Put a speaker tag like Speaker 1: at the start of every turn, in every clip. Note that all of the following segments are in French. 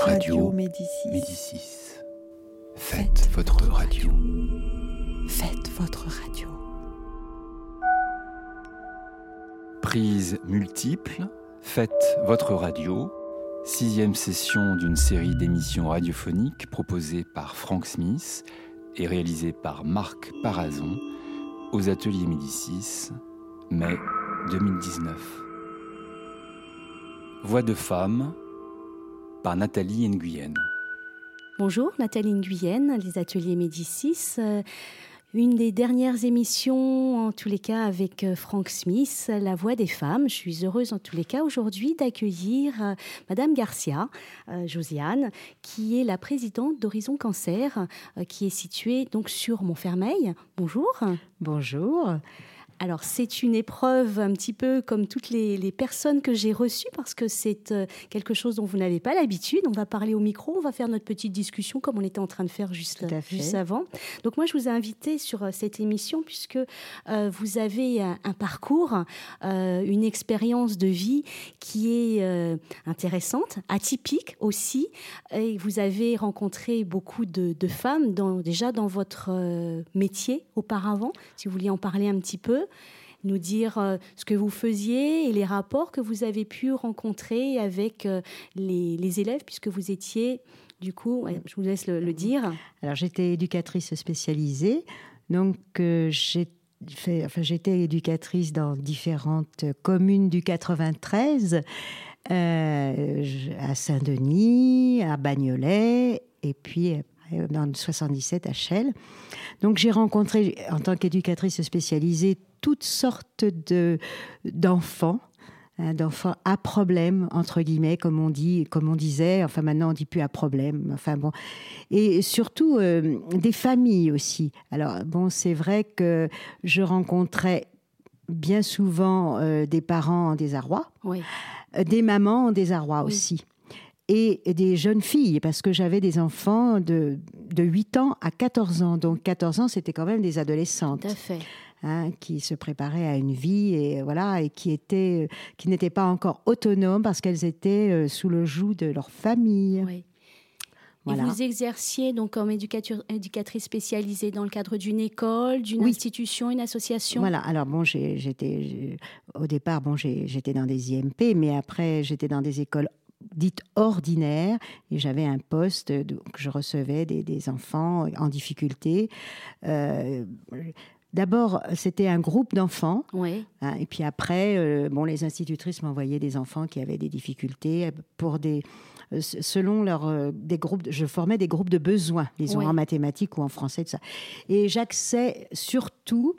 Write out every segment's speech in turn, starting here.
Speaker 1: Radio Médicis. Médicis. Faites votre radio.
Speaker 2: Faites votre radio.
Speaker 1: Prise multiple. Faites votre radio. Sixième session d'une série d'émissions radiophoniques proposées par Frank Smith et réalisée par Marc Parazon aux ateliers Médicis, mai 2019. Voix de femme par Nathalie Nguyen.
Speaker 2: Bonjour, Nathalie Nguyen, les ateliers Médicis. Euh, une des dernières émissions, en tous les cas, avec euh, Frank Smith, La Voix des femmes. Je suis heureuse, en tous les cas, aujourd'hui d'accueillir euh, Madame Garcia, Josiane, qui est la présidente d'Horizon Cancer, qui est située donc sur Montfermeil. Bonjour.
Speaker 3: Bonjour.
Speaker 2: Alors c'est une épreuve un petit peu comme toutes les, personnes que j'ai reçues parce que c'est euh, quelque chose dont vous n'avez pas l'habitude. On va parler au micro, on va faire notre petite discussion comme on était en train de faire juste, juste avant. Donc moi je vous ai invité sur euh, cette émission puisque euh, vous avez un, parcours, une expérience de vie qui est intéressante, atypique aussi. Et vous avez rencontré beaucoup de, femmes déjà dans votre métier auparavant. Si vous vouliez en parler un petit peu nous dire euh, ce que vous faisiez et les rapports que vous avez pu rencontrer avec euh, les, élèves, puisque vous étiez, du coup, je vous laisse le, dire.
Speaker 3: Alors j'étais éducatrice spécialisée, donc euh, j'ai enfin, j'étais éducatrice dans différentes communes du 93, à Saint-Denis, à Bagnolet, et puis dans le 77 à Chelles. Donc j'ai rencontré, en tant qu'éducatrice spécialisée, toutes sortes de, d'enfants hein, d'enfants à problème entre guillemets comme on dit comme on disait. Enfin maintenant on dit plus à problème. Enfin bon. Et surtout euh, des familles aussi. Alors bon c'est vrai que je rencontrais bien souvent euh, des parents en désarroi. Oui. Euh, des mamans en désarroi aussi et des jeunes filles, parce que j'avais des enfants de, de 8 ans à 14 ans. Donc 14 ans, c'était quand même des adolescentes.
Speaker 2: Tout à fait.
Speaker 3: Hein, qui se préparaient à une vie et voilà et qui étaient qui n'étaient pas encore autonomes parce qu'elles étaient euh, sous le joug de leur famille.
Speaker 2: Oui. Et vous exerciez donc comme éducatrice spécialisée dans le cadre d'une école, d'une institution, une association?
Speaker 3: Voilà, alors bon, j'étais au départ, bon, j'étais dans des IMP, mais après j'étais dans des écoles dite ordinaire et j'avais un poste donc je recevais des, enfants en difficulté. Euh, d'abord, c'était un groupe d'enfants.
Speaker 2: Oui.
Speaker 3: Hein, et puis après, euh, bon, les institutrices m'envoyaient des enfants qui avaient des difficultés pour des, selon leur des groupes. Je formais des groupes de besoins, disons en mathématiques ou en français, tout ça. Et j'axais surtout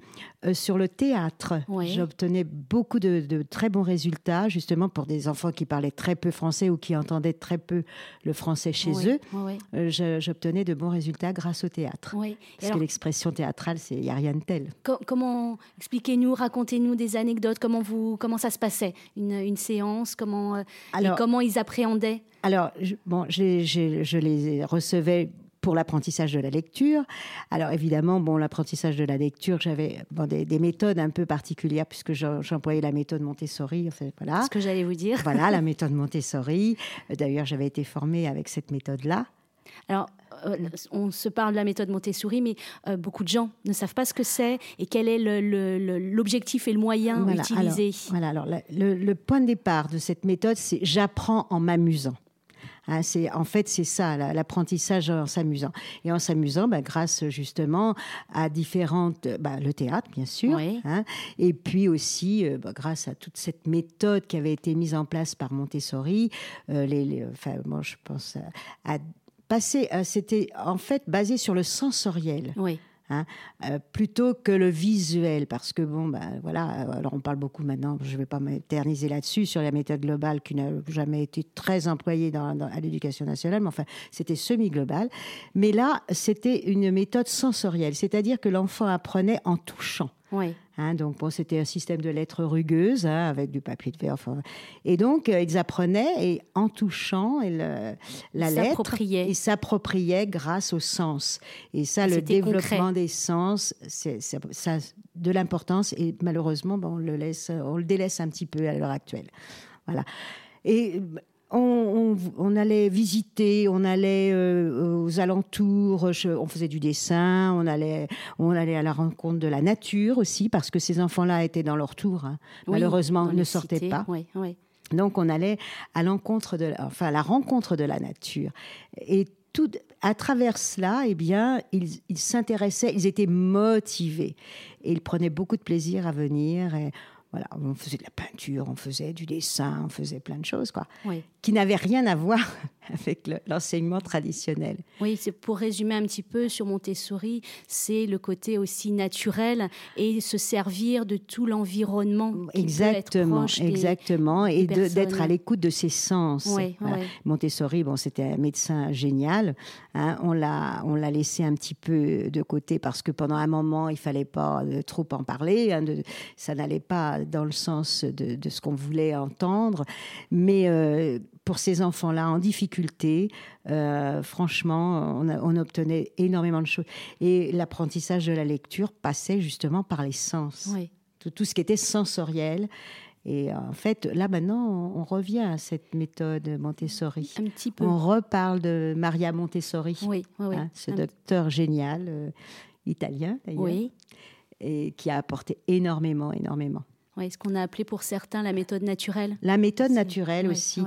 Speaker 3: euh, sur le théâtre, j'obtenais beaucoup de, très bons résultats, justement pour des enfants qui parlaient très peu français ou qui entendaient très peu le français chez eux. Euh, j'obtenais de bons résultats grâce au théâtre. Parce que l'expression théâtrale, il n'y a rien de tel.
Speaker 2: comment, expliquez-nous, racontez-nous des anecdotes, comment, vous, comment ça se passait, une, séance, comment, euh, et comment ils appréhendaient?
Speaker 3: Alors, bon, je les recevais pour l'apprentissage de la lecture. Alors évidemment, bon, l'apprentissage de la lecture, j'avais des, méthodes un peu particulières puisque j'employais la méthode Montessori. En fait, voilà.
Speaker 2: Ce que j'allais vous dire.
Speaker 3: Voilà, la méthode Montessori. D'ailleurs, j'avais été formée avec cette méthode-là.
Speaker 2: Alors, euh, on se parle de la méthode Montessori, mais euh, beaucoup de gens ne savent pas ce que c'est et quel est l'objectif et le moyen utilisé.
Speaker 3: voilà, alors le point de départ de cette méthode, c'est j'apprends en m'amusant. Hein, c'est en fait c'est ça l'apprentissage en s'amusant. Et en s'amusant bah, grâce justement à différentes bah, le théâtre bien sûr hein, et puis aussi euh, bah, grâce à toute cette méthode qui avait été mise en place par Montessori euh, les, enfin moi je pense à, à passer c'était en fait basé sur le sensoriel.
Speaker 2: Oui.
Speaker 3: Hein, euh, plutôt que le visuel, parce que bon, ben voilà, alors on parle beaucoup maintenant, je ne vais pas m'éterniser là-dessus, sur la méthode globale qui n'a jamais été très employée dans, à l'éducation nationale, mais enfin, c'était semi-global. Mais là, c'était une méthode sensorielle, c'est-à-dire que l'enfant apprenait en touchant.
Speaker 2: Oui.
Speaker 3: Hein, donc bon, c'était un système de lettres rugueuses hein, avec du papier de verre. et donc euh, ils apprenaient et en touchant et le, la lettre, ils s'appropriaient grâce au sens. Et ça, le développement des sens, c'est ça de l'importance. Et malheureusement, bon, on le laisse, on le délaisse un petit peu à l'heure actuelle. Voilà. Et on, allait visiter, on allait euh, aux alentours, on faisait du dessin, on allait, on allait à la rencontre de la nature aussi, parce que ces enfants-là étaient dans leur tour, hein. malheureusement, ne sortaient pas. Donc on allait à l'encontre de, enfin, à la rencontre de la nature. Et tout, à travers cela, eh bien, ils, ils s'intéressaient, ils étaient motivés et ils prenaient beaucoup de plaisir à venir. Et voilà, on faisait de la peinture, on faisait du dessin, on faisait plein de choses, quoi, qui n'avaient rien à voir avec l'enseignement traditionnel.
Speaker 2: Oui, c'est pour résumer un petit peu sur Montessori, c'est le côté aussi naturel et se servir de tout l'environnement.
Speaker 3: Exactement, exactement, et d'être à l'écoute de ses sens. Montessori, bon, c'était un médecin génial. Hein, on l'a, on l'a laissé un petit peu de côté parce que pendant un moment, il fallait pas euh, trop en parler. Hein, ça n'allait pas dans le sens de, ce qu'on voulait entendre, mais euh, pour ces enfants-là en difficulté, euh, franchement, on, obtenait énormément de choses. Et l'apprentissage de la lecture passait justement par les sens. Tout, ce qui était sensoriel. Et en fait, là maintenant, on revient à cette méthode Montessori.
Speaker 2: Un petit peu.
Speaker 3: On reparle de Maria Montessori,
Speaker 2: oui,
Speaker 3: hein, ce docteur génial, euh, italien d'ailleurs,
Speaker 2: oui.
Speaker 3: et qui a apporté énormément, énormément
Speaker 2: ce qu'on a appelé pour certains la méthode naturelle.
Speaker 3: La méthode naturelle aussi.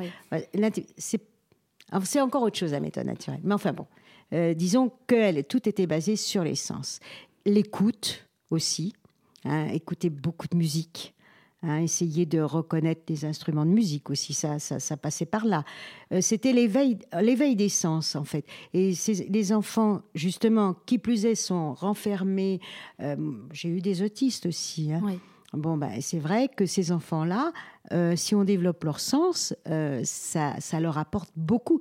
Speaker 3: C'est encore autre chose, la méthode naturelle. Mais enfin bon, euh, disons que tout était basé sur les sens. L'écoute aussi, hein, écouter beaucoup de musique. Hein, essayer de reconnaître des instruments de musique aussi, ça, ça, passait par là. Euh, c'était l'éveil, l'éveil des sens en fait. Et les enfants, justement, qui plus est, sont renfermés. Euh, j'ai eu des autistes aussi. Hein. Bon, ben, c'est vrai que ces enfants-là, euh, si on développe leur sens, euh, ça, ça leur apporte beaucoup.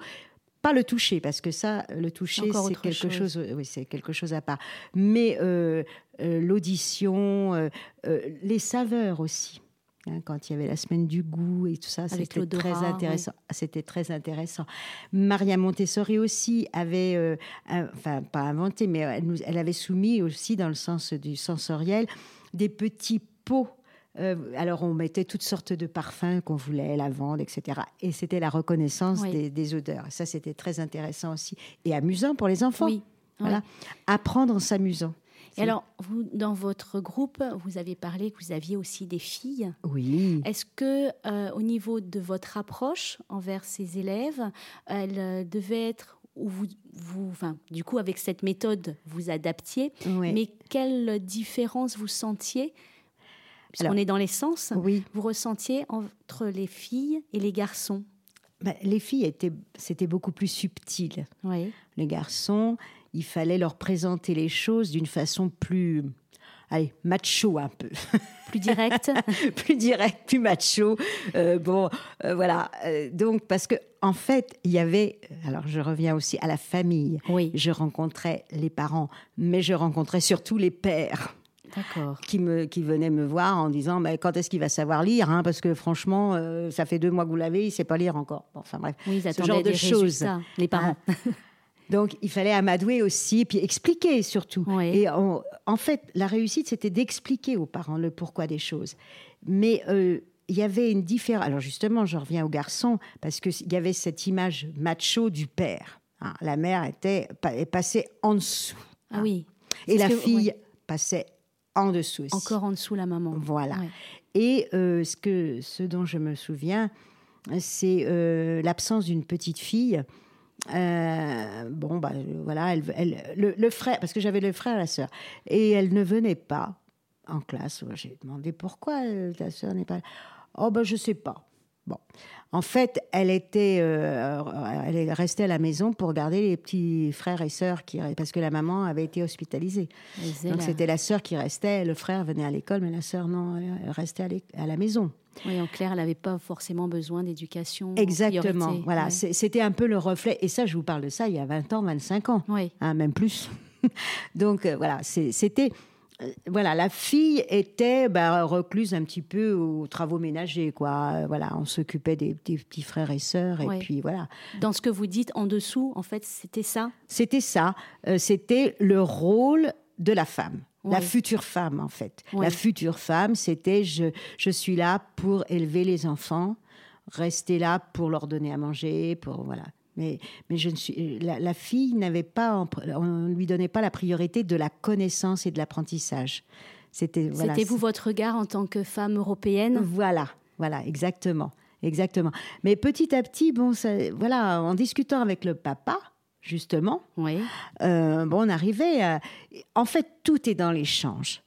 Speaker 3: Pas le toucher parce que ça le toucher c'est quelque chose. oui c'est quelque chose à part. Mais euh, l'audition les saveurs aussi hein, quand il y avait la semaine du goût et tout ça c'était très intéressant. C'était très intéressant. Maria Montessori aussi avait enfin pas inventé mais elle, nous, elle avait soumis aussi dans le sens du sensoriel des petits Euh, alors on mettait toutes sortes de parfums qu'on voulait, lavande, etc. Et c'était la reconnaissance des, odeurs. Ça, c'était très intéressant aussi et amusant pour les enfants.
Speaker 2: Oui.
Speaker 3: Voilà. Apprendre en s'amusant.
Speaker 2: Et alors, vous, dans votre groupe, vous avez parlé que vous aviez aussi des filles.
Speaker 3: Oui.
Speaker 2: Est-ce que, euh, au niveau de votre approche envers ces élèves, elle euh, devait être où vous, vous enfin, du coup, avec cette méthode, vous adaptiez, mais quelle différence vous sentiez puisqu'on est dans les sens,
Speaker 3: oui.
Speaker 2: vous ressentiez entre les filles et les garçons
Speaker 3: ben, Les filles, étaient, c'était beaucoup plus subtil.
Speaker 2: Oui.
Speaker 3: Les garçons, il fallait leur présenter les choses d'une façon plus, allez, macho un peu.
Speaker 2: Plus direct
Speaker 3: Plus direct, plus macho. Euh, bon, euh, voilà. Euh, donc, parce que en fait, il y avait, alors je reviens aussi à la famille.
Speaker 2: Oui.
Speaker 3: Je rencontrais les parents, mais je rencontrais surtout les pères qui, me, qui venait me voir en disant mais quand est-ce qu'il va savoir lire hein, Parce que franchement, euh, ça fait deux mois que vous l'avez, il ne sait pas lire encore. enfin bref,
Speaker 2: oui,
Speaker 3: ce genre de choses.
Speaker 2: Les parents.
Speaker 3: Hein. Donc il fallait amadouer aussi, puis expliquer surtout. Et en fait, la réussite, c'était d'expliquer aux parents le pourquoi des choses. Mais euh, il y avait une différence. Alors justement, je reviens aux garçons, parce qu'il y avait cette image macho du père. Hein. La mère était passée en dessous.
Speaker 2: Ah oui.
Speaker 3: Et la fille passait en dessous aussi.
Speaker 2: Encore en dessous la maman.
Speaker 3: Voilà. Et euh, ce, que, ce dont je me souviens, c'est euh, l'absence d'une petite fille. Euh, bon, bah, voilà, elle, elle, le, frère, parce que j'avais le frère et la sœur, et elle ne venait pas en classe. J'ai demandé pourquoi ta sœur n'est pas là. Oh, ben, je sais pas. Bon. En fait, elle était, euh, elle restait à la maison pour garder les petits frères et sœurs qui, parce que la maman avait été hospitalisée. Donc c'était la sœur qui restait, le frère venait à l'école, mais la sœur non, elle restait à, la maison.
Speaker 2: Oui, en clair, elle n'avait pas forcément besoin d'éducation.
Speaker 3: Exactement. Voilà, c'était un peu le reflet. Et ça, je vous parle de ça il y a 20 ans, 25 ans,
Speaker 2: oui.
Speaker 3: Hein, même plus. Donc euh, voilà, c'était voilà, la fille était bah, recluse un petit peu aux travaux ménagers, quoi. Euh, voilà, on s'occupait des, petits frères et sœurs, et puis voilà.
Speaker 2: Dans ce que vous dites en dessous, en fait, c'était ça?
Speaker 3: C'était ça. Euh, c'était le rôle de la femme. La future femme, en fait. La future femme, c'était je, je suis là pour élever les enfants. rester là pour leur donner à manger, pour voilà. Mais, mais je ne suis, la, la fille n'avait pas, on ne lui donnait pas la priorité de la connaissance et de l'apprentissage. C'était voilà,
Speaker 2: vous votre regard en tant que femme européenne?
Speaker 3: Voilà, voilà, exactement, exactement. Mais petit à petit, bon, ça- voilà, en discutant avec le papa, justement,
Speaker 2: Oui.
Speaker 3: euh, bon, on arrivait à... En fait, tout est dans l'échange.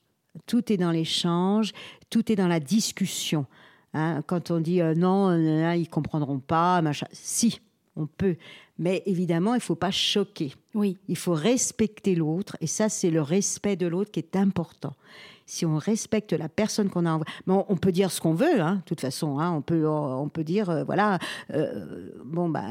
Speaker 3: Tout est dans l'échange, tout est dans la discussion. hein. Quand on dit euh, non, euh, ils comprendront pas, machin. Si, on peut. Mais évidemment, il faut pas choquer.
Speaker 2: Oui.
Speaker 3: Il faut respecter l'autre, et ça, c'est le respect de l'autre qui est important. Si on respecte la personne qu'on a envoyée, bon, on peut dire ce qu'on veut, hein, de toute façon. hein, on peut, on peut dire, euh, voilà, euh, bon, bah,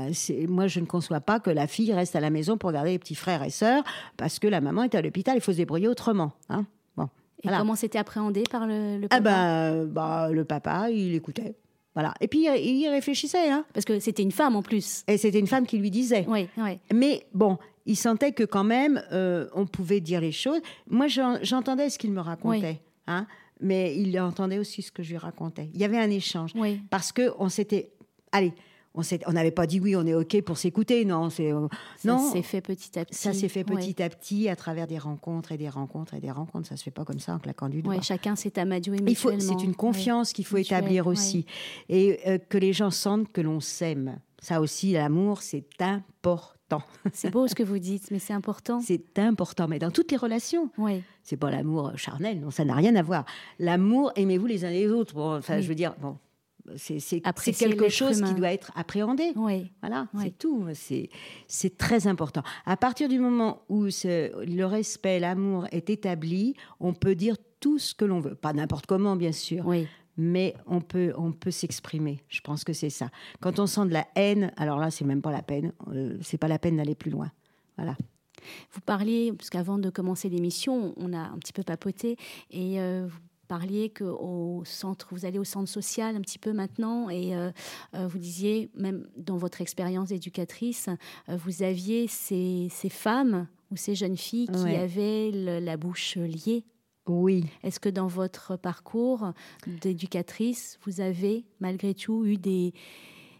Speaker 3: moi, je ne conçois pas que la fille reste à la maison pour garder les petits frères et sœurs parce que la maman est à l'hôpital. Il faut se débrouiller autrement. Hein. Bon,
Speaker 2: Et
Speaker 3: voilà.
Speaker 2: comment c'était appréhendé par le, le
Speaker 3: Ah
Speaker 2: papa?
Speaker 3: bah, euh, bah, le papa, il écoutait. Voilà. Et puis, il il réfléchissait. Hein.
Speaker 2: Parce que c'était une femme en plus.
Speaker 3: Et c'était une femme qui lui disait.
Speaker 2: Oui, oui.
Speaker 3: Mais bon, il sentait que quand même, euh, on pouvait dire les choses. Moi, j'en- j'entendais ce qu'il me racontait, hein, mais il entendait aussi ce que je lui racontais. Il y avait un échange.
Speaker 2: Oui.
Speaker 3: Parce que on s'était... Allez, on n'avait pas dit oui, on est OK pour s'écouter. Non, c'est... euh,
Speaker 2: Ça s'est fait petit à petit.
Speaker 3: ça s'est fait petit à petit à travers des rencontres et des rencontres et des rencontres. Ça se fait pas comme ça en claquant du doigt.
Speaker 2: Ouais, chacun s'est amadoué mutuellement.
Speaker 3: c'est une confiance qu'il faut établir aussi. Et euh, que les gens sentent que l'on s'aime. Ça aussi, l'amour, c'est important.
Speaker 2: C'est beau ce que vous dites, mais c'est important.
Speaker 3: C'est important, mais dans toutes les relations.
Speaker 2: Oui.
Speaker 3: C'est pas l'amour charnel, non, ça n'a rien à voir. L'amour, aimez-vous les uns les autres? Bon, enfin,
Speaker 2: Oui.
Speaker 3: je veux dire, bon, c'est quelque chose
Speaker 2: humain.
Speaker 3: qui doit être appréhendé.
Speaker 2: Oui.
Speaker 3: Voilà,
Speaker 2: Oui.
Speaker 3: c'est tout. C'est c'est très important. À partir du moment où ce- le respect, l'amour est établi, on peut dire tout ce que l'on veut. Pas n'importe comment, bien sûr,
Speaker 2: Oui.
Speaker 3: mais on peut, on peut s'exprimer. Je pense que c'est ça. Quand on sent de la haine, alors là, c'est même pas la peine. Euh, c'est pas la peine d'aller plus loin. Voilà.
Speaker 2: Vous parliez, parce qu'avant de commencer l'émission, on a un petit peu papoté, et euh, vous parliez que au centre, vous allez au centre social un petit peu maintenant, et euh, euh, vous disiez, même dans votre expérience d'éducatrice, euh, vous aviez ces, ces femmes ou ces jeunes filles qui
Speaker 3: Ouais.
Speaker 2: avaient le- la bouche liée.
Speaker 3: Oui.
Speaker 2: Est-ce que dans votre parcours d'éducatrice, vous avez malgré tout eu des,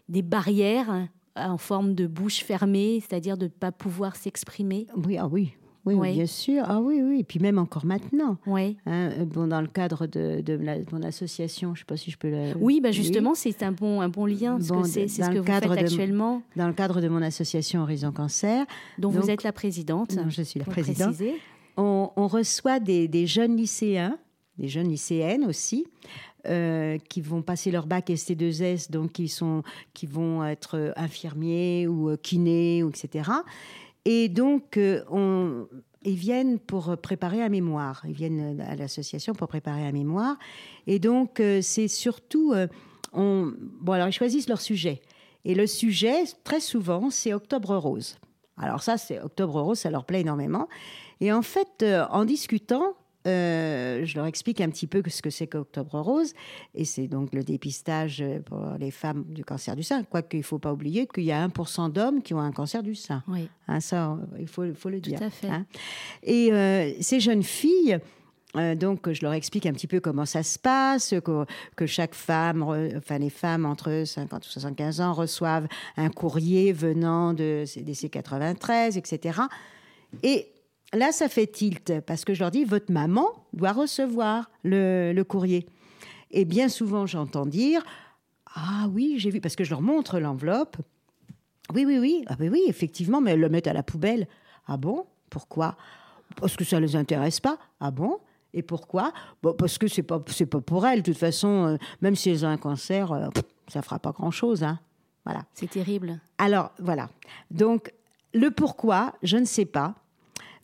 Speaker 2: des barrières en forme de bouche fermée, c'est-à-dire de ne pas pouvoir s'exprimer?
Speaker 3: Oui, ah oui. Oui, oui,
Speaker 2: Oui.
Speaker 3: bien sûr. Ah oui, oui. Et puis même encore maintenant.
Speaker 2: Oui.
Speaker 3: hein, euh, bon, dans le cadre de, de la- de mon association, je ne sais pas si je peux le...
Speaker 2: Oui, bah justement, c'est un bon, un bon lien, parce
Speaker 3: Bon,
Speaker 2: que c'est ce que
Speaker 3: le
Speaker 2: vous faites
Speaker 3: de-
Speaker 2: actuellement,
Speaker 3: Dans le cadre de mon association Horizon Cancer,
Speaker 2: dont
Speaker 3: donc-
Speaker 2: vous êtes la présidente.
Speaker 3: non, je suis la présidente, on, on reçoit des, des jeunes lycéens, des jeunes lycéennes aussi, euh, qui vont passer leur bac ST2S, donc qui, sont, qui vont être infirmiers ou euh, kinés, ou etc. Et donc, euh, ils viennent pour préparer un mémoire. Ils viennent à l'association pour préparer un mémoire. Et donc, euh, c'est surtout... euh, on, bon, alors, ils choisissent leur sujet. Et le sujet, très souvent, c'est Octobre Rose. Alors ça, c'est Octobre Rose, ça leur plaît énormément. Et en fait, euh, en discutant, euh, je leur explique un petit peu ce que c'est qu'Octobre Rose. Et c'est donc le dépistage pour les femmes du cancer du sein. Quoique, il ne faut pas oublier qu'il y a 1% d'hommes qui ont un cancer du sein.
Speaker 2: Oui,
Speaker 3: Hein, ça, il faut, faut le
Speaker 2: tout
Speaker 3: dire.
Speaker 2: à fait.
Speaker 3: hein. Et euh, ces jeunes filles, euh, donc je leur explique un petit peu comment ça se passe, que, que chaque femme, re- enfin les femmes entre 50 et 75 ans reçoivent un courrier venant de CDC 93, etc. Et là, ça fait tilt parce que je leur dis, votre maman doit recevoir le, le courrier. Et bien souvent, j'entends dire, ah oui, j'ai vu, parce que je leur montre l'enveloppe. Oui, oui, oui, ah, ben oui, effectivement, mais elles le mettent à la poubelle. Ah bon? Pourquoi? Parce que ça ne les intéresse pas. Ah bon? Et pourquoi? Bon, Parce que c'est pas, c'est pas pour elles. De toute façon, euh, même si elles ont un cancer, euh, ça fera pas grand-chose. Hein. Voilà.
Speaker 2: C'est terrible.
Speaker 3: Alors, voilà. Donc, le pourquoi, je ne sais pas.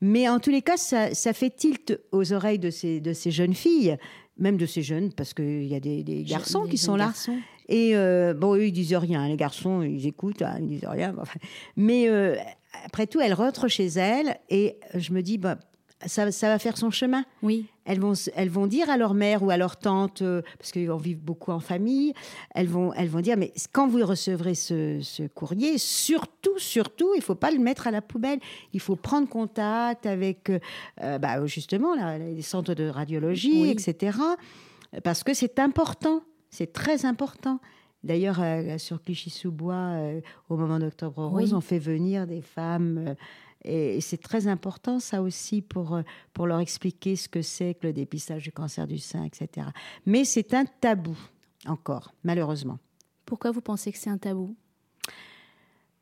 Speaker 3: Mais en tous les cas, ça, ça fait tilt aux oreilles de ces, de ces jeunes filles, même de ces jeunes, parce qu'il y a des, des garçons
Speaker 2: Des
Speaker 3: qui sont là.
Speaker 2: garçons.
Speaker 3: Et euh, bon, eux, ils disent rien. Les garçons, ils écoutent, hein, ils disent rien. Enfin, Mais euh, après tout, elle rentre chez elle et je me dis, bah, ça, ça va faire son chemin.
Speaker 2: Oui,
Speaker 3: Elles vont, elles vont dire à leur mère ou à leur tante, euh, parce qu'ils vivent beaucoup en famille, elles vont, elles vont dire, mais quand vous recevrez ce, ce courrier, surtout, surtout, il ne faut pas le mettre à la poubelle. Il faut prendre contact avec, euh, euh, bah, justement, là, les centres de radiologie,
Speaker 2: Oui.
Speaker 3: etc. Parce que c'est important, c'est très important. D'ailleurs, euh, sur Clichy-sous-Bois, au moment d'Octobre Rose,
Speaker 2: Oui.
Speaker 3: on fait venir des femmes. Et c'est très important, ça aussi, pour, euh, pour leur expliquer ce que c'est que le dépistage du cancer du sein, etc. Mais c'est un tabou, encore, malheureusement.
Speaker 2: Pourquoi vous pensez que c'est un tabou?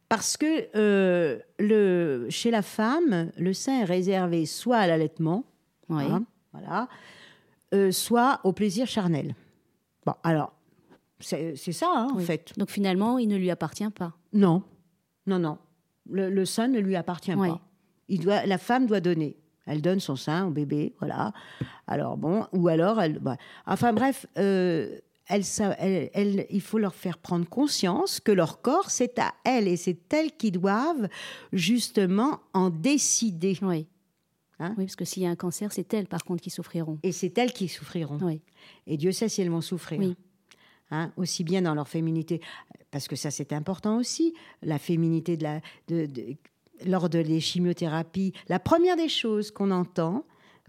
Speaker 3: Parce que euh, le, chez la femme, le sein est réservé soit à l'allaitement,
Speaker 2: Oui.
Speaker 3: hein, voilà, euh, soit au plaisir charnel. Bon, alors, c'est ça, hein, en fait.
Speaker 2: Donc finalement, il ne lui appartient pas?
Speaker 3: Non, non, non. Le, le sein ne lui appartient
Speaker 2: Oui.
Speaker 3: pas. Il doit, la femme doit donner. Elle donne son sein au bébé, voilà. Alors bon, ou alors elle. bah, enfin bref, euh, elle- elle- il faut leur faire prendre conscience que leur corps, c'est à elles et c'est elles qui doivent justement en décider.
Speaker 2: Oui.
Speaker 3: Hein
Speaker 2: oui, parce que s'il y a un cancer, c'est elles, par contre, qui souffriront.
Speaker 3: Et c'est elles qui souffriront.
Speaker 2: Oui.
Speaker 3: Et Dieu sait si elles vont souffrir.
Speaker 2: Oui.
Speaker 3: Hein, aussi bien dans leur féminité, parce que ça c'est important aussi, la féminité de la, de, de- lors de les chimiothérapies. La première des choses qu'on entend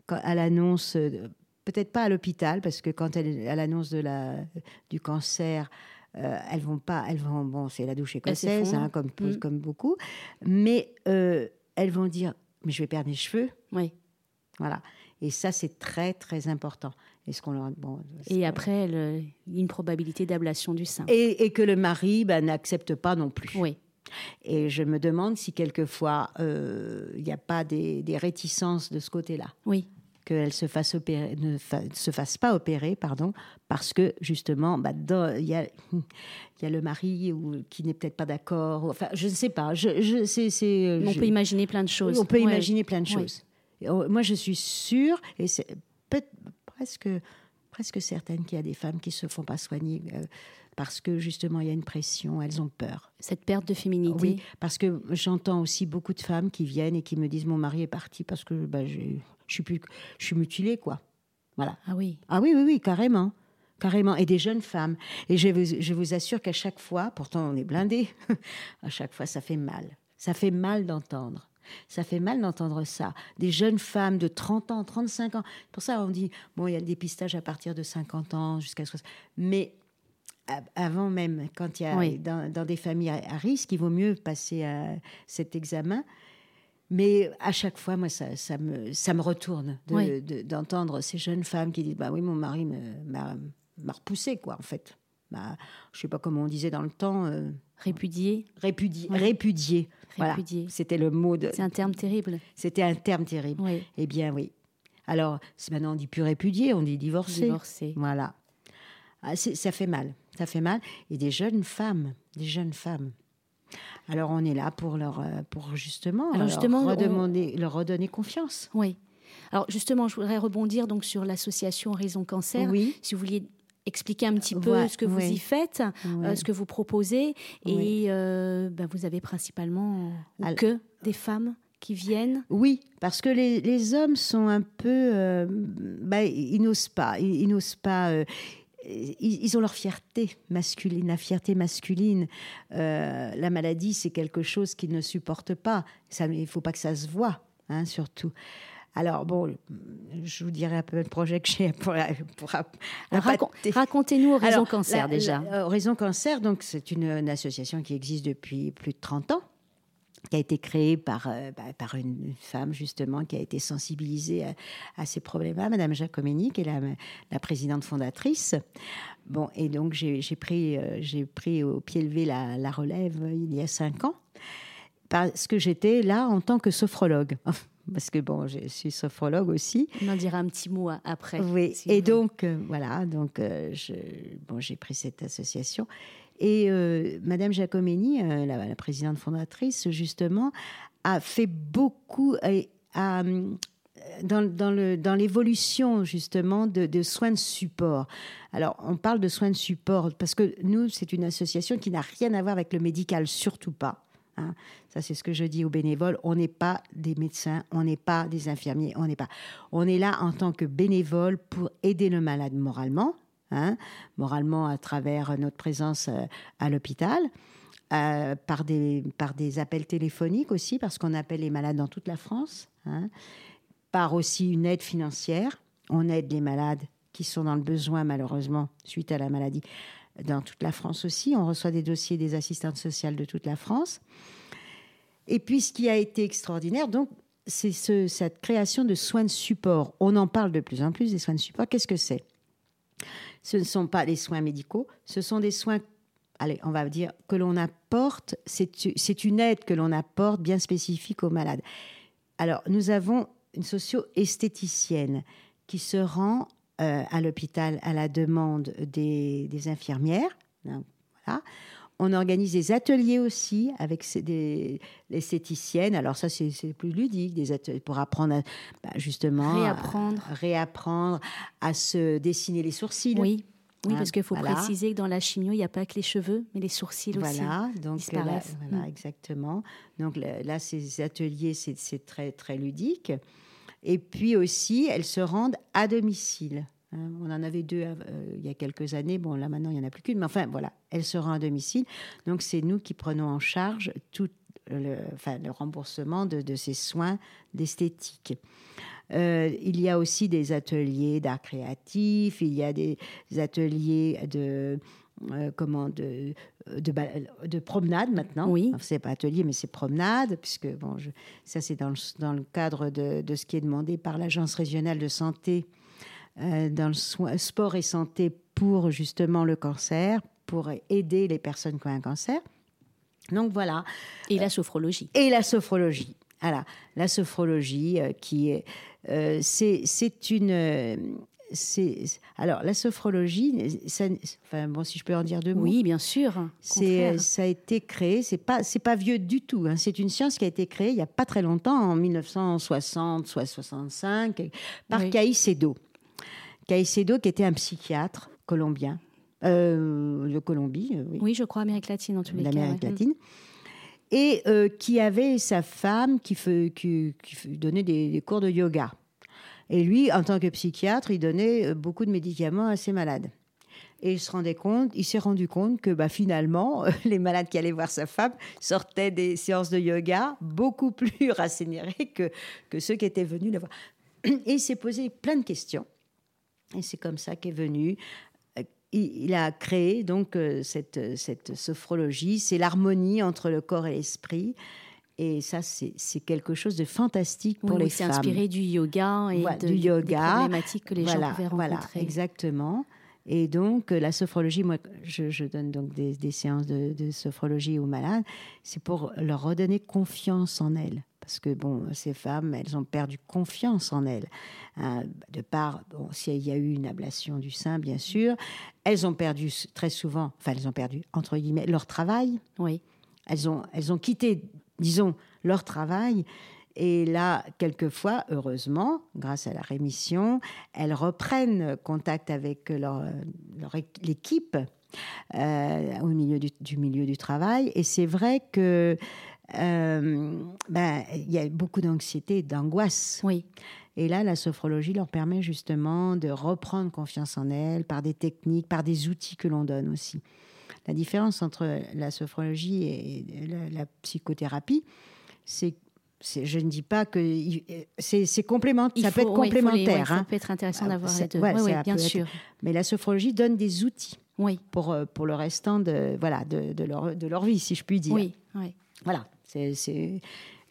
Speaker 3: à l'annonce, euh, peut-être pas à l'hôpital, parce que quand elle, à l'annonce de la, du cancer, euh, elles vont pas, elles vont, bon, c'est la douche écossaise, hein, comme,
Speaker 2: Mm.
Speaker 3: comme beaucoup, mais euh, elles vont dire, mais je vais perdre mes cheveux,
Speaker 2: Oui.
Speaker 3: voilà. Et ça c'est très très important. Est-ce qu'on leur, bon,
Speaker 2: Et après, le- une probabilité d'ablation du sein.
Speaker 3: et, et que le mari ben, n'accepte pas non plus.
Speaker 2: Oui.
Speaker 3: Et je me demande si quelquefois euh, il n'y a pas des, des réticences de ce côté-là,
Speaker 2: Oui.
Speaker 3: qu'elle se fasse opérer, ne fa- se fasse pas opérer, pardon, parce que justement, bah, il y, a, il y a le mari ou, qui n'est peut-être pas d'accord. Enfin, je ne sais pas. Je, je, euh,
Speaker 2: On
Speaker 3: je-
Speaker 2: peut imaginer plein de choses.
Speaker 3: on peut
Speaker 2: Ouais.
Speaker 3: imaginer plein de choses. Oh, Moi, je suis sûre, et peut- presque, presque certaine qu'il y a des femmes qui se font pas soigner euh, parce que justement, il y a une pression, elles ont peur.
Speaker 2: Cette perte de féminité.
Speaker 3: Oui, parce que j'entends aussi beaucoup de femmes qui viennent et qui me disent mon mari est parti parce que bah, je suis plus, je suis mutilée, quoi. Voilà.
Speaker 2: Ah oui.
Speaker 3: Ah oui, oui, oui, carrément. Carrément. Et des jeunes femmes. Et je vous, je vous assure qu'à chaque fois, pourtant on est blindés, à chaque fois ça fait mal. Ça fait mal d'entendre. Ça fait mal d'entendre ça. Des jeunes femmes de 30 ans, 35 ans. Pour ça, on dit, bon, il y a le dépistage à partir de 50 ans jusqu'à 60. Mais avant même, quand il y a
Speaker 2: Oui.
Speaker 3: dans, dans des familles à, à risque, il vaut mieux passer à cet examen. Mais à chaque fois, moi, ça, ça, me, ça me retourne de-
Speaker 2: Oui.
Speaker 3: de- d'entendre ces jeunes femmes qui disent Bah oui, mon mari m'a repoussé, quoi, en fait. Bah, je sais pas comment on disait dans le temps, euh.
Speaker 2: Répudié.
Speaker 3: Voilà.
Speaker 2: Répudié.
Speaker 3: C'était le mot de.
Speaker 2: C'est un terme terrible.
Speaker 3: C'était un terme terrible.
Speaker 2: Oui.
Speaker 3: Eh bien, oui. Alors, maintenant, on dit plus répudié, on dit divorcé.
Speaker 2: Divorcé.
Speaker 3: Voilà. Ah, ça fait mal. Ça fait mal. Et des jeunes femmes. Des jeunes femmes. Alors, on est là pour, leur, euh, pour justement,
Speaker 2: Alors,
Speaker 3: leur,
Speaker 2: justement, on-
Speaker 3: redemander- leur redonner confiance.
Speaker 2: Oui. Alors justement, je voudrais rebondir donc sur l'association Horizon Cancer.
Speaker 3: Oui.
Speaker 2: Si vous vouliez expliquer un petit peu
Speaker 3: Ouais,
Speaker 2: ce que vous y faites, euh, ce que vous proposez, et euh, ben, vous avez principalement ou que des femmes qui viennent.
Speaker 3: Oui, parce que les, les hommes sont un peu. euh, bah, ils n'osent pas. Ils, ils n'osent pas. euh, ils, ils ont leur fierté masculine, la fierté masculine. Euh, la maladie, c'est quelque chose qu'ils ne supportent pas. Ça, il ne faut pas que ça se voit, hein, surtout. Alors, bon, je vous dirai un peu le projet que j'ai pour, pour
Speaker 2: racon-. Racontez-nous Horizon
Speaker 3: Alors,
Speaker 2: Cancer
Speaker 3: la-
Speaker 2: déjà.
Speaker 3: la- Horizon Cancer, donc c'est une, une association qui existe depuis plus de 30 ans, qui a été créée par, euh, bah, par une femme justement qui a été sensibilisée à, à ces problèmes-là, Madame Jacomini, qui est la, la présidente fondatrice. Bon, et donc j'ai j'ai pris, euh, j'ai pris au pied levé la, la relève euh, il y a cinq ans, parce que j'étais là en tant que sophrologue. Parce que bon, je suis sophrologue aussi.
Speaker 2: On en dira un petit mot a- après.
Speaker 3: Oui,
Speaker 2: si
Speaker 3: et donc, euh, voilà, donc euh, je, bon, j'ai pris cette association. Et euh, Madame Giacomini, euh, la, la présidente fondatrice, justement, a fait beaucoup a, dans, dans le- dans l'évolution, justement, de, de soins de support. Alors, on parle de soins de support parce que nous, c'est une association qui n'a rien à voir avec le médical, surtout pas. Hein. Ça, c'est ce que je dis aux bénévoles. On n'est pas des médecins, on n'est pas des infirmiers, on n'est pas. On est là en tant que bénévole pour aider le malade moralement, hein, moralement à travers notre présence euh, à l'hôpital, euh, par, des, par des appels téléphoniques aussi, parce qu'on appelle les malades dans toute la France, hein, par aussi une aide financière. On aide les malades qui sont dans le besoin, malheureusement, suite à la maladie, dans toute la France aussi. On reçoit des dossiers des assistantes sociales de toute la France. Et puis, ce qui a été extraordinaire, donc, c'est ce, cette création de soins de support. On en parle de plus en plus des soins de support. Qu'est-ce que c'est? Ce ne sont pas les soins médicaux, ce sont des soins, allez, on va dire, que l'on apporte, c'est une aide que l'on apporte bien spécifique aux malades. Alors, nous avons une socio-esthéticienne qui se rend euh, à l'hôpital à la demande des, des infirmières. Voilà. On organise des ateliers aussi avec des esthéticiennes. Alors ça, c'est plus ludique, des ateliers pour apprendre à, bah, justement
Speaker 2: réapprendre.
Speaker 3: À, réapprendre à se dessiner les sourcils.
Speaker 2: Oui. Oui, parce qu'il faut préciser que dans la chimio, il n'y a pas que les cheveux, mais les sourcils aussi.
Speaker 3: Voilà, donc
Speaker 2: là,
Speaker 3: voilà, mm. exactement. Donc là, ces ateliers, c'est très très ludique. Et puis aussi, elles se rendent à domicile. Hein, on en avait deux euh, il y a quelques années. Bon, là maintenant, il n'y en a plus qu'une. Mais enfin, voilà, elle se rend à domicile. Donc, c'est nous qui prenons en charge tout le, remboursement de, ces soins d'esthétique. Euh, il y a aussi des ateliers d'art créatif, il y a des ateliers de, euh, comment de, de, de, promenade maintenant.
Speaker 2: Oui.
Speaker 3: Enfin, c'est pas atelier, mais c'est promenade, puisque bon, je, ça c'est dans le, dans le cadre de, de, ce qui est demandé par l'Agence régionale de santé euh, dans le sport et santé pour justement le cancer, pour aider les personnes qui ont un cancer. Donc voilà.
Speaker 2: Et la sophrologie.
Speaker 3: Et la sophrologie. Voilà, la sophrologie euh, qui est, euh, c'est une, c'est alors la sophrologie, ça, enfin bon si je peux en dire deux mots.
Speaker 2: Oui, bien sûr.
Speaker 3: C'est ça a été créé, c'est pas c'est pas vieux du tout. Hein. c'est une science qui a été créée il y a pas très longtemps, en 1960, soit 65, par oui. Caicedo. Caicedo, qui était un psychiatre colombien, euh, de Colombie.
Speaker 2: Euh, oui. je crois Amérique latine en tous les cas.
Speaker 3: L'Amérique latine. Et euh, qui avait sa femme qui, qui, donnait des, cours de yoga. Et lui, en tant que psychiatre, il donnait beaucoup de médicaments à ses malades. Et il se rendait compte, il s'est rendu compte que bah, finalement, les malades qui allaient voir sa femme sortaient des séances de yoga beaucoup plus rassénérés que, ceux qui étaient venus la voir. Et il s'est posé plein de questions. Et c'est comme ça qu'est venu. Euh, il a créé donc euh, cette sophrologie, c'est l'harmonie entre le corps et l'esprit. Et ça, c'est quelque chose de fantastique pour les femmes.
Speaker 2: C'est inspiré du yoga et de, du yoga. des problématiques que les gens pouvaient rencontrer. Voilà,
Speaker 3: exactement. Et donc, euh, la sophrologie, moi, je, je donne donc des, des séances de, de, sophrologie aux malades, c'est pour leur redonner confiance en elles parce que bon, ces femmes, elles ont perdu confiance en elles. Hein, de part, bon, s'il y a eu une ablation du sein, bien sûr, elles ont perdu très souvent, enfin, elles ont perdu, entre guillemets, leur travail.
Speaker 2: Oui.
Speaker 3: Elles ont, elles ont quitté, disons, leur travail. Et là, quelquefois, heureusement, grâce à la rémission, elles reprennent contact avec leur, leur l'équipe euh, au milieu du, du, milieu du travail. Et c'est vrai que euh, ben, il y a beaucoup d'anxiété, d'angoisse.
Speaker 2: Oui.
Speaker 3: Et là, la sophrologie leur permet justement de reprendre confiance en elles par des techniques, par des outils que l'on donne aussi. La différence entre la sophrologie et la, psychothérapie, c'est je ne dis pas que c'est complémentaire. Ça peut être complémentaire.
Speaker 2: ça peut être intéressant ah, d'avoir les deux. oui, bien sûr.
Speaker 3: mais la sophrologie donne des outils.
Speaker 2: Oui.
Speaker 3: Pour, euh, pour le restant de, voilà, de, de, leur, de leur vie, si je puis dire.
Speaker 2: Oui, oui.
Speaker 3: Voilà. C'est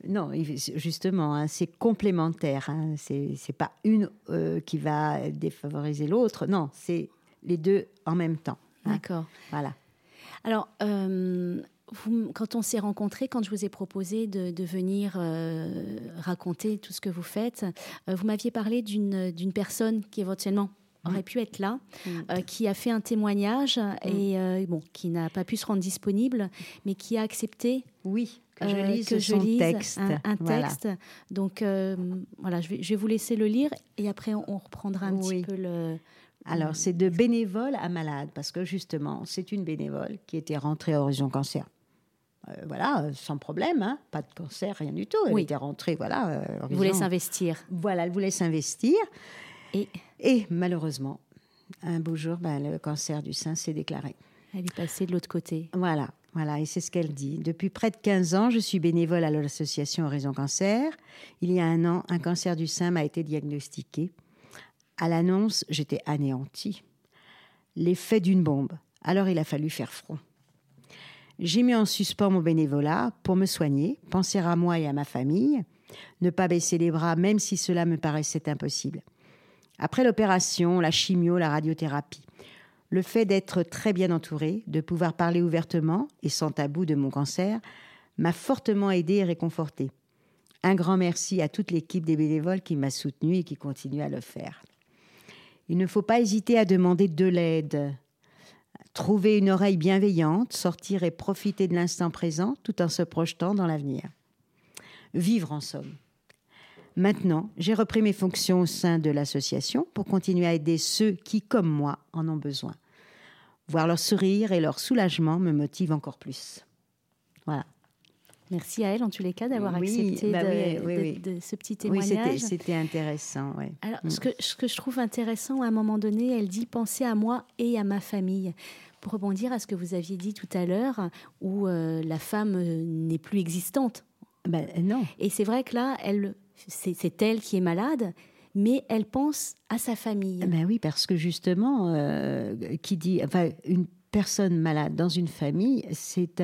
Speaker 3: non, justement, hein, c'est complémentaire. Hein, c'est pas une euh, qui va défavoriser l'autre. Non, c'est les deux en même temps.
Speaker 2: Hein. D'accord.
Speaker 3: Voilà.
Speaker 2: Alors, euh, vous, quand on s'est rencontrés, quand je vous ai proposé de, venir euh, raconter tout ce que vous faites, vous m'aviez parlé d'une personne qui éventuellement aurait pu être là, mm. qui a fait un témoignage mm. et bon, qui n'a pas pu se rendre disponible, mais qui a accepté
Speaker 3: oui que je euh, lise, que je lise texte.
Speaker 2: Un, texte. Donc euh, voilà, je vais, je vais, vous laisser le lire et après on, reprendra un petit peu le.
Speaker 3: Alors c'est de bénévole à malade parce que justement c'est une bénévole qui était rentrée à Horizon Cancer. Euh, voilà, sans problème, hein, pas de cancer, rien du tout. Elle était rentrée, voilà.
Speaker 2: elle voulait s'investir.
Speaker 3: Voilà, elle voulait s'investir.
Speaker 2: Et,
Speaker 3: et malheureusement, un beau jour, ben, le cancer du sein s'est déclaré.
Speaker 2: Elle est passée de l'autre côté.
Speaker 3: Voilà. Voilà, et c'est ce qu'elle dit. Depuis près de 15 ans, je suis bénévole à l'association Horizon Cancer. Il y a un an, un cancer du sein m'a été diagnostiqué. À l'annonce, j'étais anéantie. L'effet d'une bombe. Alors il a fallu faire front. J'ai mis en suspens mon bénévolat pour me soigner, penser à moi et à ma famille, ne pas baisser les bras même si cela me paraissait impossible. Après l'opération, la chimio, la radiothérapie, le fait d'être très bien entouré, de pouvoir parler ouvertement et sans tabou de mon cancer, m'a fortement aidé et réconforté. Un grand merci à toute l'équipe des bénévoles qui m'a soutenu et qui continue à le faire. Il ne faut pas hésiter à demander de l'aide, trouver une oreille bienveillante, sortir et profiter de l'instant présent tout en se projetant dans l'avenir. Vivre en somme. Maintenant, j'ai repris mes fonctions au sein de l'association pour continuer à aider ceux qui, comme moi, en ont besoin. Voir leur sourire et leur soulagement me motive encore plus.
Speaker 2: Merci à elle, en tous les cas, d'avoir accepté bah de, ce petit témoignage.
Speaker 3: Oui, c'était intéressant.
Speaker 2: Alors, mm. ce, que, ce, que, je trouve intéressant, à un moment donné, elle dit penser à moi et à ma famille. Pour rebondir à ce que vous aviez dit tout à l'heure, où euh, la femme euh, n'est plus existante.
Speaker 3: Ben, non.
Speaker 2: Et c'est vrai que là, elle, c'est elle qui est malade, mais elle pense à sa famille.
Speaker 3: Ben oui, parce que justement, euh, qui dit, enfin, une personne malade dans une famille, c'est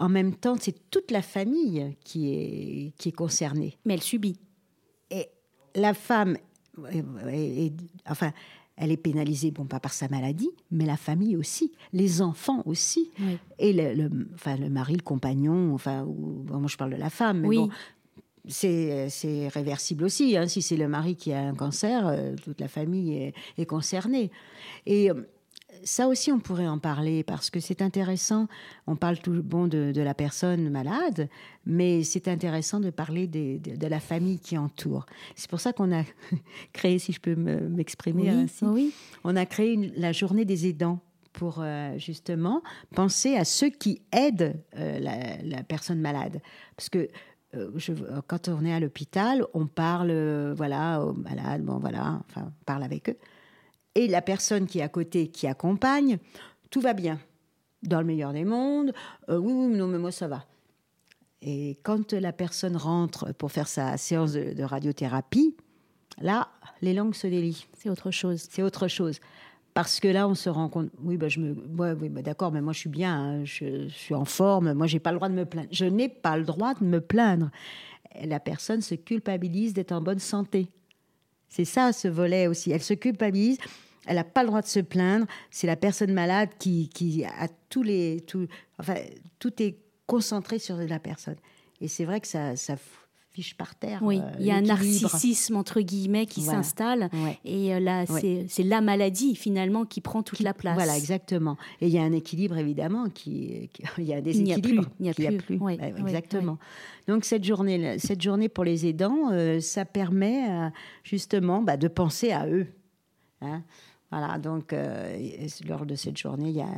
Speaker 3: en même temps, c'est toute la famille qui est, qui est concernée.
Speaker 2: Mais elle subit.
Speaker 3: Et la femme, enfin, elle est pénalisée, bon, pas par sa maladie, mais la famille aussi, les enfants aussi, et le, enfin, le mari, le compagnon, enfin, ou, moi je parle de la femme, mais oui. bon, c'est réversible aussi. Hein. Si c'est le mari qui a un cancer, euh, toute la famille est, est concernée. Et euh, ça aussi, on pourrait en parler parce que c'est intéressant. On parle tout bon de, la personne malade, mais c'est intéressant de parler de, la famille qui entoure. C'est pour ça qu'on a créé, si je peux m'exprimer ainsi,
Speaker 2: oui.
Speaker 3: on a créé la journée des aidants pour euh, justement penser à ceux qui aident euh, la, personne malade. Parce que euh, je, quand on est à l'hôpital, on parle, voilà, aux malades, bon voilà, enfin, on parle avec eux et la personne qui est à côté, qui accompagne, tout va bien. Dans le meilleur des mondes, euh, oui, oui, non, mais moi ça va. Et quand la personne rentre pour faire sa séance de, radiothérapie, là, les langues se délient.
Speaker 2: C'est autre chose.
Speaker 3: C'est autre chose. Parce que là, on se rend compte. Oui, bah, je me. oui, bah, d'accord, mais moi, je suis bien. Hein, je, suis en forme. Moi, j'ai pas le droit de me plaindre. Je n'ai pas le droit de me plaindre. La personne se culpabilise d'être en bonne santé. C'est ça ce volet aussi. Elle se culpabilise. Elle n'a pas le droit de se plaindre. C'est la personne malade qui, a tous les. Tout, enfin, tout est concentré sur la personne. Et c'est vrai que ça fiche par terre.
Speaker 2: Oui, euh, il y a un narcissisme, entre guillemets, qui s'installe. Et euh, là, c'est la maladie, finalement, qui prend toute la place.
Speaker 3: Voilà, exactement. Et il y a un équilibre, évidemment, qui, il y a un déséquilibre.
Speaker 2: Il n'y a plus. Il a plus.
Speaker 3: Bah, exactement. Donc, cette journée, cette journée pour les aidants, euh, ça permet justement bah, de penser à eux. Hein. Voilà, donc lors de cette journée, il y a,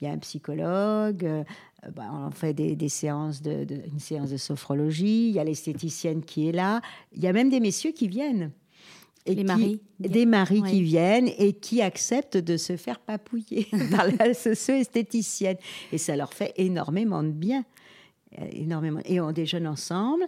Speaker 3: il y a un psychologue, bah, on fait des, séances de, une séance de sophrologie. Il y a l'esthéticienne qui est là. Il y a même des messieurs qui viennent.
Speaker 2: Et des maris.
Speaker 3: Des maris qui viennent et qui acceptent de se faire papouiller par la socio-esthéticienne. Et ça leur fait énormément de bien. Euh, énormément. Et on déjeune ensemble.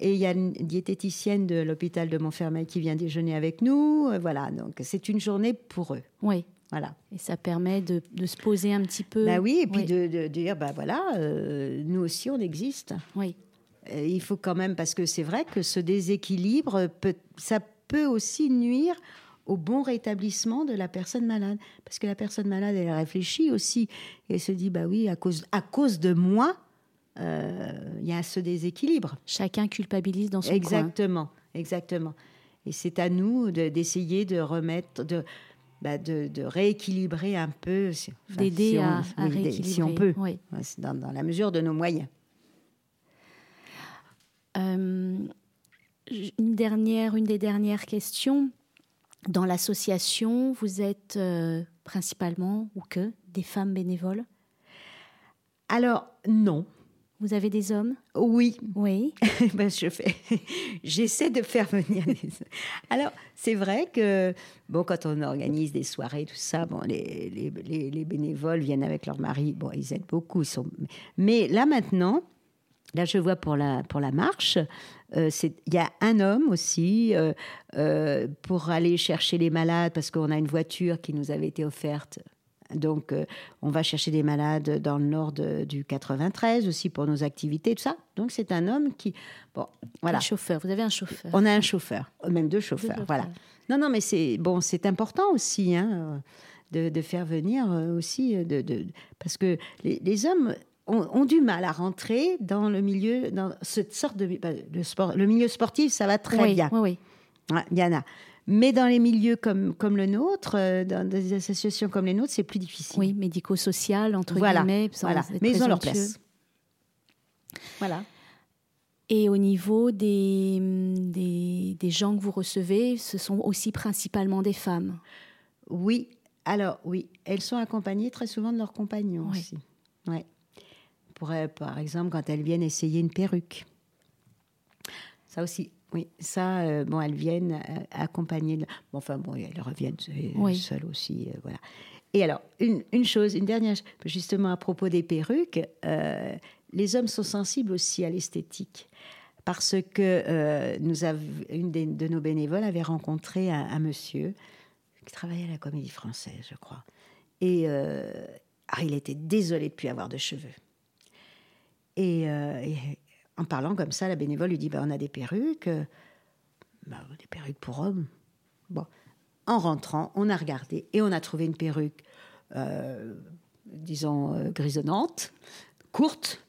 Speaker 3: Et il y a une diététicienne de l'hôpital de Montfermeil qui vient déjeuner avec nous. Euh, voilà, donc c'est une journée pour eux.
Speaker 2: Oui.
Speaker 3: Voilà.
Speaker 2: Et ça permet de, se poser un petit peu.
Speaker 3: Bah oui, et puis De, dire, bah voilà, euh, nous aussi on existe.
Speaker 2: Oui.
Speaker 3: Euh, il faut quand même, parce que c'est vrai que ce déséquilibre, peut, ça peut aussi nuire au bon rétablissement de la personne malade. Parce que la personne malade, elle réfléchit aussi. Et elle se dit, bah oui, à cause, à cause de moi, euh, il y a ce déséquilibre.
Speaker 2: Chacun culpabilise dans son
Speaker 3: exactement, coin. Exactement. Et c'est à nous d'essayer de, remettre, de, bah, de, rééquilibrer un peu,
Speaker 2: d'aider à, rééquilibrer,
Speaker 3: si on peut, dans, la mesure de nos moyens.
Speaker 2: Euh, une dernière, une des dernières questions. Dans l'association, vous êtes euh, principalement ou que des femmes bénévoles?
Speaker 3: Alors non,
Speaker 2: vous avez des hommes?
Speaker 3: Oui.
Speaker 2: Oui.
Speaker 3: ben, je fais. J'essaie de faire venir des hommes. Alors, c'est vrai que, bon, quand on organise des soirées, tout ça, bon, les, les, les, bénévoles viennent avec leur mari. Bon, ils aident beaucoup. Ils sont... Mais là, maintenant, là, je vois pour la, pour la marche, euh, il y a un homme aussi euh, euh, pour aller chercher les malades parce qu'on a une voiture qui nous avait été offerte Donc, euh, on va chercher des malades dans le nord de- du 93 aussi pour nos activités, tout ça. Donc, c'est un homme qui. Bon, voilà.
Speaker 2: Un chauffeur, vous avez un chauffeur.
Speaker 3: On a un chauffeur, même deux chauffeurs,
Speaker 2: chauffeurs.
Speaker 3: voilà. Non, non, mais c'est bon, c'est important aussi hein, de, de faire venir euh, aussi, euh, de, de- parce que les, les hommes ont, ont du mal à rentrer dans le milieu, dans cette sorte de bah, le sport, le milieu sportif, ça va très
Speaker 2: oui,
Speaker 3: bien.
Speaker 2: Oui, oui.
Speaker 3: Ouais, Il y en a. Mais dans les milieux comme, comme le nôtre, euh, dans des associations comme les nôtres, c'est plus difficile.
Speaker 2: Oui, médico-social, entre
Speaker 3: voilà,
Speaker 2: guillemets.
Speaker 3: voilà. Mais ils ont leur place. Voilà.
Speaker 2: Et au niveau des, des, des gens que vous recevez, ce sont aussi principalement des femmes.
Speaker 3: Oui, alors oui, elles sont accompagnées très souvent de leurs compagnons
Speaker 2: Oui.
Speaker 3: aussi. Ouais. Pour, euh, par exemple, quand elles viennent essayer une perruque. Ça aussi, oui. Ça, euh, bon, elles viennent euh, accompagnées. De... Bon, enfin, bon, elles reviennent euh,
Speaker 2: Oui.
Speaker 3: seules aussi, euh, voilà. Et alors, une, une chose, une dernière, justement à propos des perruques, euh, les hommes sont sensibles aussi à l'esthétique. Parce que nous av- une des- de nos bénévoles avait rencontré un, un monsieur qui travaillait à la Comédie Française, je crois. Et ah, il était désolé de plus avoir de cheveux. Et, euh, et en parlant comme ça, la bénévole lui dit bah, On a des perruques, euh, bah, des perruques pour hommes. Bon. En rentrant, on a regardé et on a trouvé une perruque, euh, disons, euh, grisonnante, courte.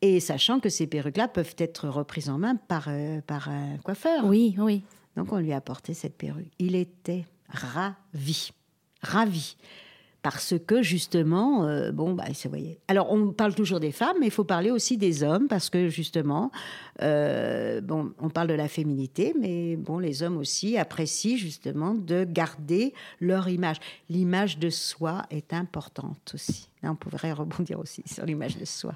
Speaker 3: Et sachant que ces perruques-là peuvent être reprises en main par, euh, par un coiffeur.
Speaker 2: Oui, oui.
Speaker 3: Donc on lui a apporté cette perruque. Il était ravi, ravi. Parce que justement, euh, bon, bah, se voyait. Alors, on parle toujours des femmes, mais il faut parler aussi des hommes, parce que justement, euh, bon, on parle de la féminité, mais bon, les hommes aussi apprécient justement de garder leur image. L'image de soi est importante aussi. Là, on pourrait rebondir aussi sur l'image de soi.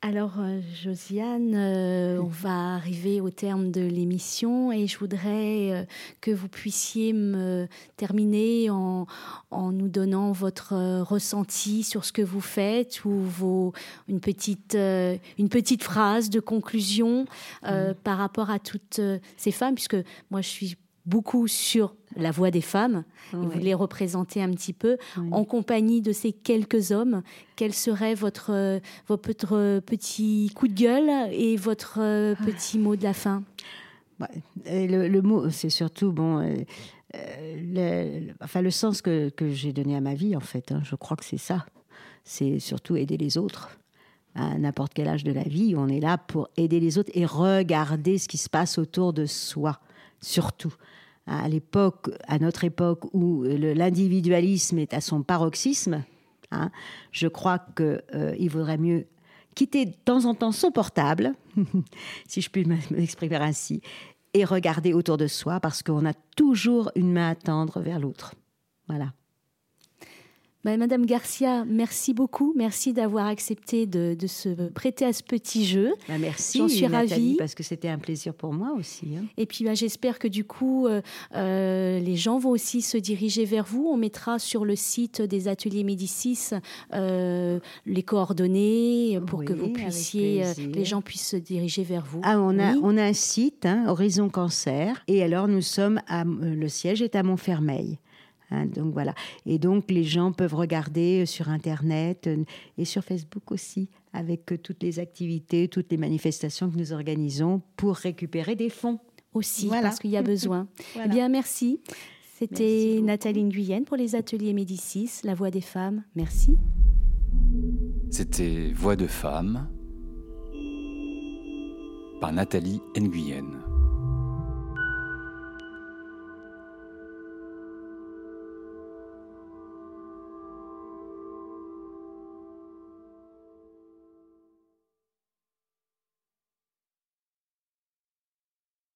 Speaker 2: Alors, euh, Josiane, euh, on va arriver au terme de l'émission et je voudrais euh, que vous puissiez me terminer en, en nous donnant votre euh, ressenti sur ce que vous faites ou vos, une, petite, une petite phrase de conclusion par rapport à toutes ces femmes, puisque moi je suis beaucoup sur la voix des femmes vous les représentez un petit peu
Speaker 3: Oui.
Speaker 2: en compagnie de ces quelques hommes. Quel serait votre, euh, votre euh, petit coup de gueule et votre euh, petit mot de la fin?
Speaker 3: Et le, le mot, c'est surtout bon, euh, euh, le, le- enfin le sens que, que j'ai donné à ma vie en fait. hein, je crois que c'est ça. C'est surtout aider les autres. À n'importe quel âge de la vie, on est là pour aider les autres et regarder ce qui se passe autour de soi, surtout. À l'époque, à notre époque où l'individualisme est à son paroxysme, hein, je crois que euh, vaudrait mieux quitter de temps en temps son portable, si je puis m'exprimer ainsi, et regarder autour de soi parce qu'on a toujours une main à tendre vers l'autre. Voilà.
Speaker 2: Ben, Madame Garcia, merci beaucoup. Merci d'avoir accepté de, de se prêter à ce petit jeu.
Speaker 3: Bah, merci,
Speaker 2: J'en suis
Speaker 3: Nathalie,
Speaker 2: ravie.
Speaker 3: parce que c'était un plaisir pour moi aussi. hein.
Speaker 2: Et puis ben, j'espère que du coup, euh, euh, les gens vont aussi se diriger vers vous. On mettra sur le site des ateliers Médicis euh, les coordonnées pour que vous puissiez, les gens puissent se diriger vers vous.
Speaker 3: Ah, on a,
Speaker 2: Oui.
Speaker 3: on a un site, hein, Horizon Cancer, et alors nous sommes à, le siège est à Montfermeil. Hein, donc voilà. Et donc les gens peuvent regarder euh, sur Internet euh, et sur Facebook aussi, avec euh, toutes les activités, toutes les manifestations que nous organisons pour récupérer des fonds.
Speaker 2: aussi
Speaker 3: Voilà.
Speaker 2: parce qu'il y a besoin.
Speaker 3: Voilà.
Speaker 2: Eh bien, merci. C'était. Nathalie Nguyen pour les ateliers Médicis, La Voix des femmes. Merci.
Speaker 1: C'était Voix de femme par Nathalie Nguyen.